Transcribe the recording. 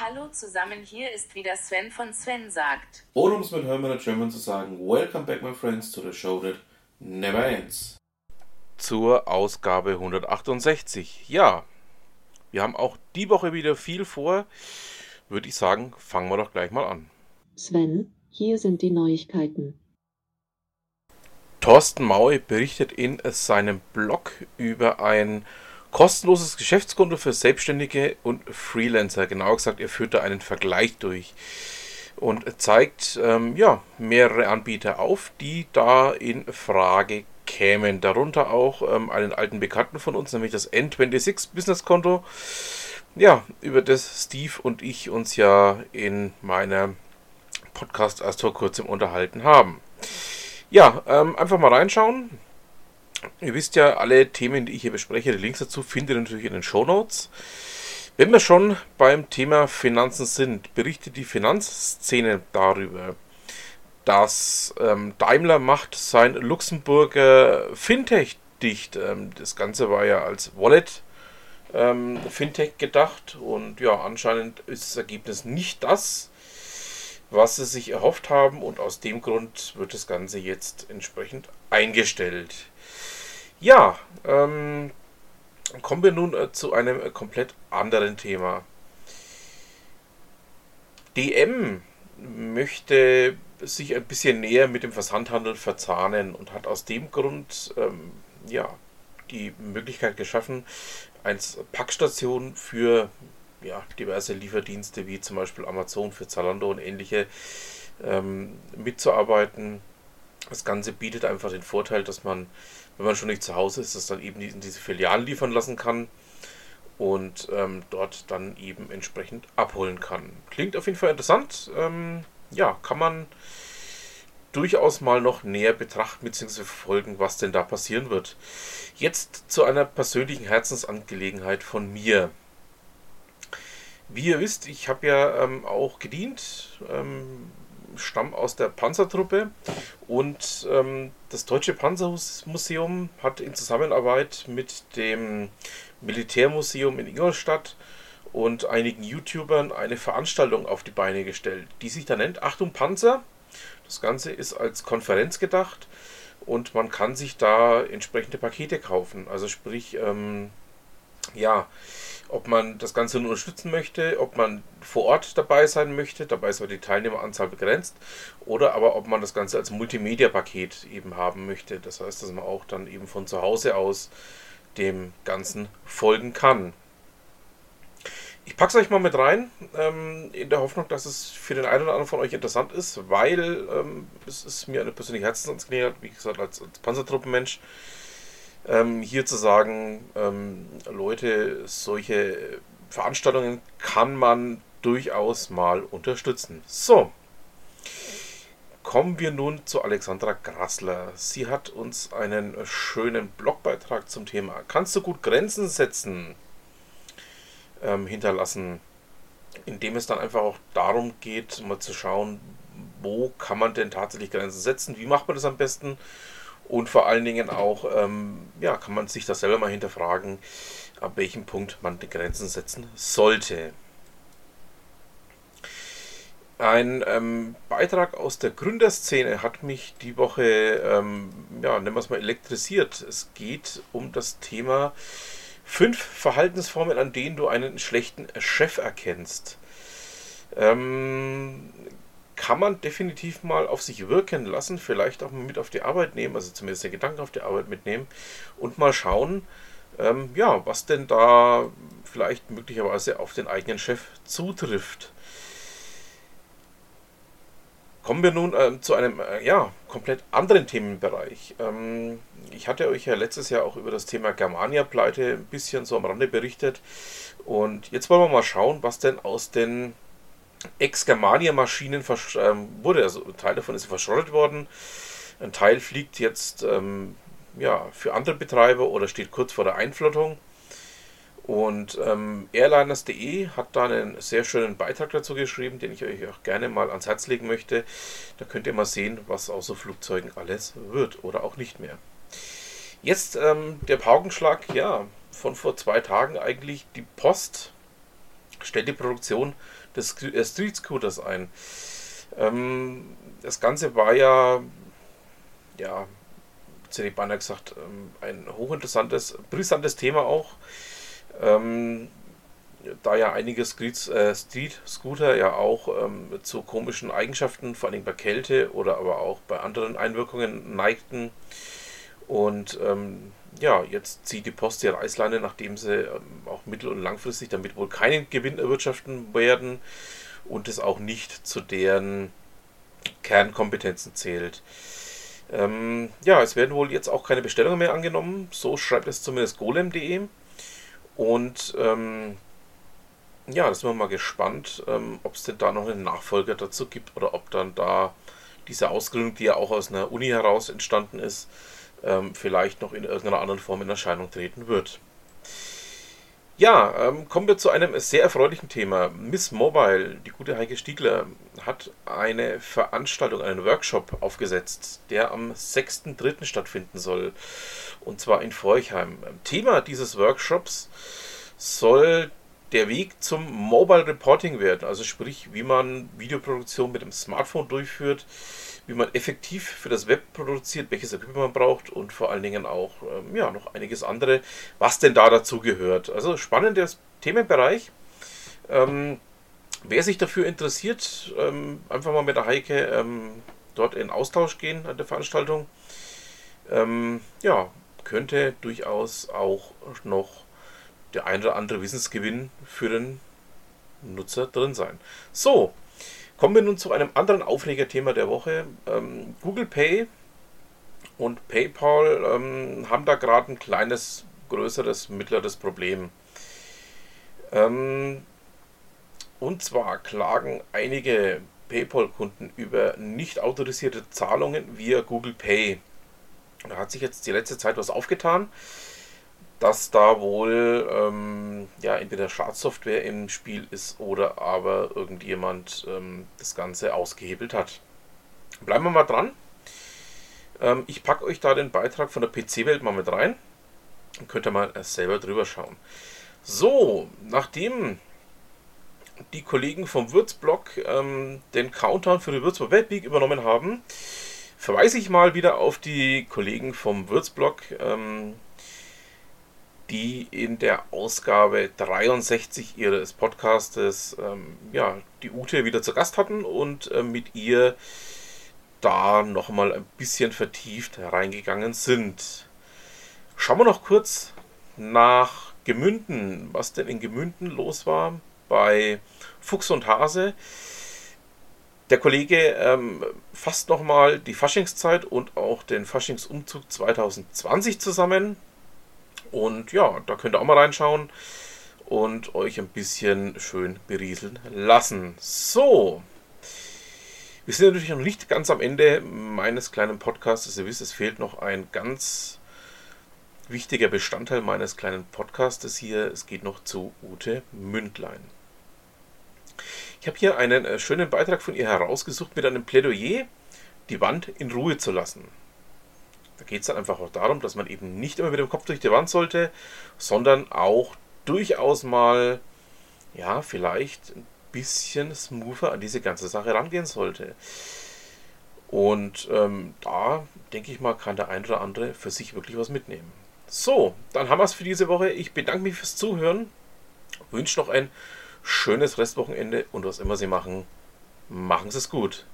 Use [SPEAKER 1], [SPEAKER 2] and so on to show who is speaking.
[SPEAKER 1] Hallo zusammen, hier ist wieder Sven von Sven sagt.
[SPEAKER 2] Oder um es mit Hermann German zu sagen, Welcome back my friends to the show that never ends.
[SPEAKER 3] Zur Ausgabe 168. Ja, wir haben auch die Woche wieder viel vor. Würde ich sagen, fangen wir doch gleich mal an.
[SPEAKER 4] Sven, hier sind die Neuigkeiten.
[SPEAKER 3] Thorsten Maue berichtet in seinem Blog über ein kostenloses Geschäftskonto für Selbstständige und Freelancer. Genauer gesagt, er führt da einen Vergleich durch und zeigt ähm, ja, mehrere Anbieter auf, die da in Frage kämen. Darunter auch ähm, einen alten Bekannten von uns, nämlich das N26 Business Konto. Ja, über das Steve und ich uns ja in meiner Podcast erst vor kurzem unterhalten haben. Ja, ähm, einfach mal reinschauen. Ihr wisst ja, alle Themen, die ich hier bespreche, die Links dazu findet ihr natürlich in den Show Notes. Wenn wir schon beim Thema Finanzen sind, berichtet die Finanzszene darüber, dass ähm, Daimler macht sein Luxemburger Fintech dicht. Ähm, das Ganze war ja als Wallet ähm, Fintech gedacht und ja, anscheinend ist das Ergebnis nicht das, was sie sich erhofft haben und aus dem Grund wird das Ganze jetzt entsprechend eingestellt. Ja, ähm, kommen wir nun äh, zu einem äh, komplett anderen Thema. DM möchte sich ein bisschen näher mit dem Versandhandel verzahnen und hat aus dem Grund ähm, ja, die Möglichkeit geschaffen, als Packstation für ja, diverse Lieferdienste wie zum Beispiel Amazon für Zalando und ähnliche ähm, mitzuarbeiten. Das Ganze bietet einfach den Vorteil, dass man, wenn man schon nicht zu Hause ist, das dann eben in diese Filialen liefern lassen kann und ähm, dort dann eben entsprechend abholen kann. Klingt auf jeden Fall interessant. Ähm, ja, kann man durchaus mal noch näher betrachten bzw. verfolgen, was denn da passieren wird. Jetzt zu einer persönlichen Herzensangelegenheit von mir. Wie ihr wisst, ich habe ja ähm, auch gedient, ähm, stamm aus der Panzertruppe und ähm, das Deutsche Panzermuseum hat in Zusammenarbeit mit dem Militärmuseum in Ingolstadt und einigen YouTubern eine Veranstaltung auf die Beine gestellt, die sich da nennt Achtung Panzer. Das Ganze ist als Konferenz gedacht und man kann sich da entsprechende Pakete kaufen. Also sprich, ähm, ja, ob man das Ganze nur unterstützen möchte, ob man vor Ort dabei sein möchte, dabei ist aber die Teilnehmeranzahl begrenzt, oder aber ob man das Ganze als Multimedia-Paket eben haben möchte. Das heißt, dass man auch dann eben von zu Hause aus dem Ganzen folgen kann. Ich packe es euch mal mit rein, ähm, in der Hoffnung, dass es für den einen oder anderen von euch interessant ist, weil ähm, es ist mir eine persönliche Herzensangelegenheit, wie gesagt, als, als Panzertruppenmensch, ähm, hier zu sagen, ähm, Leute, solche Veranstaltungen kann man durchaus mal unterstützen. So, kommen wir nun zu Alexandra Grassler. Sie hat uns einen schönen Blogbeitrag zum Thema Kannst du gut Grenzen setzen? ähm, hinterlassen, indem es dann einfach auch darum geht, mal zu schauen, wo kann man denn tatsächlich Grenzen setzen, wie macht man das am besten und vor allen Dingen auch, ähm, ja, kann man sich das selber mal hinterfragen, ab welchem Punkt man die Grenzen setzen sollte. Ein ähm, Beitrag aus der Gründerszene hat mich die Woche, ähm, ja, nennen wir es mal, elektrisiert. Es geht um das Thema Fünf Verhaltensformen, an denen du einen schlechten Chef erkennst. Ähm, kann man definitiv mal auf sich wirken lassen, vielleicht auch mal mit auf die Arbeit nehmen, also zumindest den Gedanken auf die Arbeit mitnehmen und mal schauen, ähm, ja, was denn da vielleicht möglicherweise auf den eigenen Chef zutrifft. Kommen wir nun ähm, zu einem äh, ja, komplett anderen Themenbereich. Ähm, ich hatte euch ja letztes Jahr auch über das Thema Germania-Pleite ein bisschen so am Rande berichtet. Und jetzt wollen wir mal schauen, was denn aus den Ex-Germania-Maschinen ähm, wurde. Also ein Teil davon ist verschrottet worden. Ein Teil fliegt jetzt ähm, ja, für andere Betreiber oder steht kurz vor der Einflottung. Und ähm, Airliners.de hat da einen sehr schönen Beitrag dazu geschrieben, den ich euch auch gerne mal ans Herz legen möchte. Da könnt ihr mal sehen, was aus so Flugzeugen alles wird oder auch nicht mehr. Jetzt ähm, der Paukenschlag, ja, von vor zwei Tagen eigentlich. Die Post stellt die Produktion des äh, Street Scooters ein. Ähm, das Ganze war ja, ja, ich beinahe gesagt, ähm, ein hochinteressantes, brisantes Thema auch. Ähm, da ja einige Street, äh, Street Scooter ja auch ähm, zu komischen Eigenschaften, vor allem bei Kälte oder aber auch bei anderen Einwirkungen neigten. Und ähm, ja, jetzt zieht die Post die Reißleine, nachdem sie ähm, auch mittel- und langfristig damit wohl keinen Gewinn erwirtschaften werden und es auch nicht zu deren Kernkompetenzen zählt. Ähm, ja, es werden wohl jetzt auch keine Bestellungen mehr angenommen, so schreibt es zumindest golem.de. Und ähm, ja, da sind wir mal gespannt, ähm, ob es denn da noch einen Nachfolger dazu gibt oder ob dann da diese Ausgründung, die ja auch aus einer Uni heraus entstanden ist, ähm, vielleicht noch in irgendeiner anderen Form in Erscheinung treten wird. Ja, ähm, kommen wir zu einem sehr erfreulichen Thema. Miss Mobile, die gute Heike Stiegler, hat eine Veranstaltung, einen Workshop aufgesetzt, der am 6.3. stattfinden soll. Und zwar in Forchheim. Thema dieses Workshops soll der Weg zum Mobile Reporting werden. Also sprich, wie man Videoproduktion mit dem Smartphone durchführt, wie man effektiv für das Web produziert, welches Equipment man braucht und vor allen Dingen auch ähm, ja, noch einiges andere, was denn da dazu gehört. Also spannender Themenbereich. Ähm, wer sich dafür interessiert, ähm, einfach mal mit der Heike ähm, dort in Austausch gehen an der Veranstaltung. Ähm, ja, könnte durchaus auch noch der ein oder andere Wissensgewinn für den Nutzer drin sein. So, Kommen wir nun zu einem anderen Aufregerthema der Woche. Ähm, Google Pay und PayPal ähm, haben da gerade ein kleines, größeres, mittleres Problem. Ähm, und zwar klagen einige PayPal-Kunden über nicht autorisierte Zahlungen via Google Pay. Da hat sich jetzt die letzte Zeit was aufgetan dass da wohl ähm, ja entweder Schadsoftware im Spiel ist oder aber irgendjemand ähm, das Ganze ausgehebelt hat. Bleiben wir mal dran. Ähm, ich packe euch da den Beitrag von der PC-Welt mal mit rein. Dann könnt ihr mal selber drüber schauen. So, nachdem die Kollegen vom Würzblog ähm, den Countdown für die Würzburg Webweek übernommen haben, verweise ich mal wieder auf die Kollegen vom Würzblog. Ähm, die in der Ausgabe 63 ihres Podcastes ähm, ja, die Ute wieder zu Gast hatten und äh, mit ihr da nochmal ein bisschen vertieft reingegangen sind. Schauen wir noch kurz nach Gemünden, was denn in Gemünden los war bei Fuchs und Hase. Der Kollege ähm, fasst nochmal die Faschingszeit und auch den Faschingsumzug 2020 zusammen. Und ja, da könnt ihr auch mal reinschauen und euch ein bisschen schön berieseln lassen. So. Wir sind natürlich noch nicht ganz am Ende meines kleinen Podcasts. Ihr wisst, es fehlt noch ein ganz wichtiger Bestandteil meines kleinen Podcastes hier. Es geht noch zu Ute Mündlein. Ich habe hier einen äh, schönen Beitrag von ihr herausgesucht mit einem Plädoyer, die Wand in Ruhe zu lassen. Da geht es dann einfach auch darum, dass man eben nicht immer mit dem Kopf durch die Wand sollte, sondern auch durchaus mal, ja, vielleicht ein bisschen smoother an diese ganze Sache rangehen sollte. Und ähm, da, denke ich mal, kann der ein oder andere für sich wirklich was mitnehmen. So, dann haben wir es für diese Woche. Ich bedanke mich fürs Zuhören, wünsche noch ein schönes Restwochenende und was immer Sie machen, machen Sie es gut.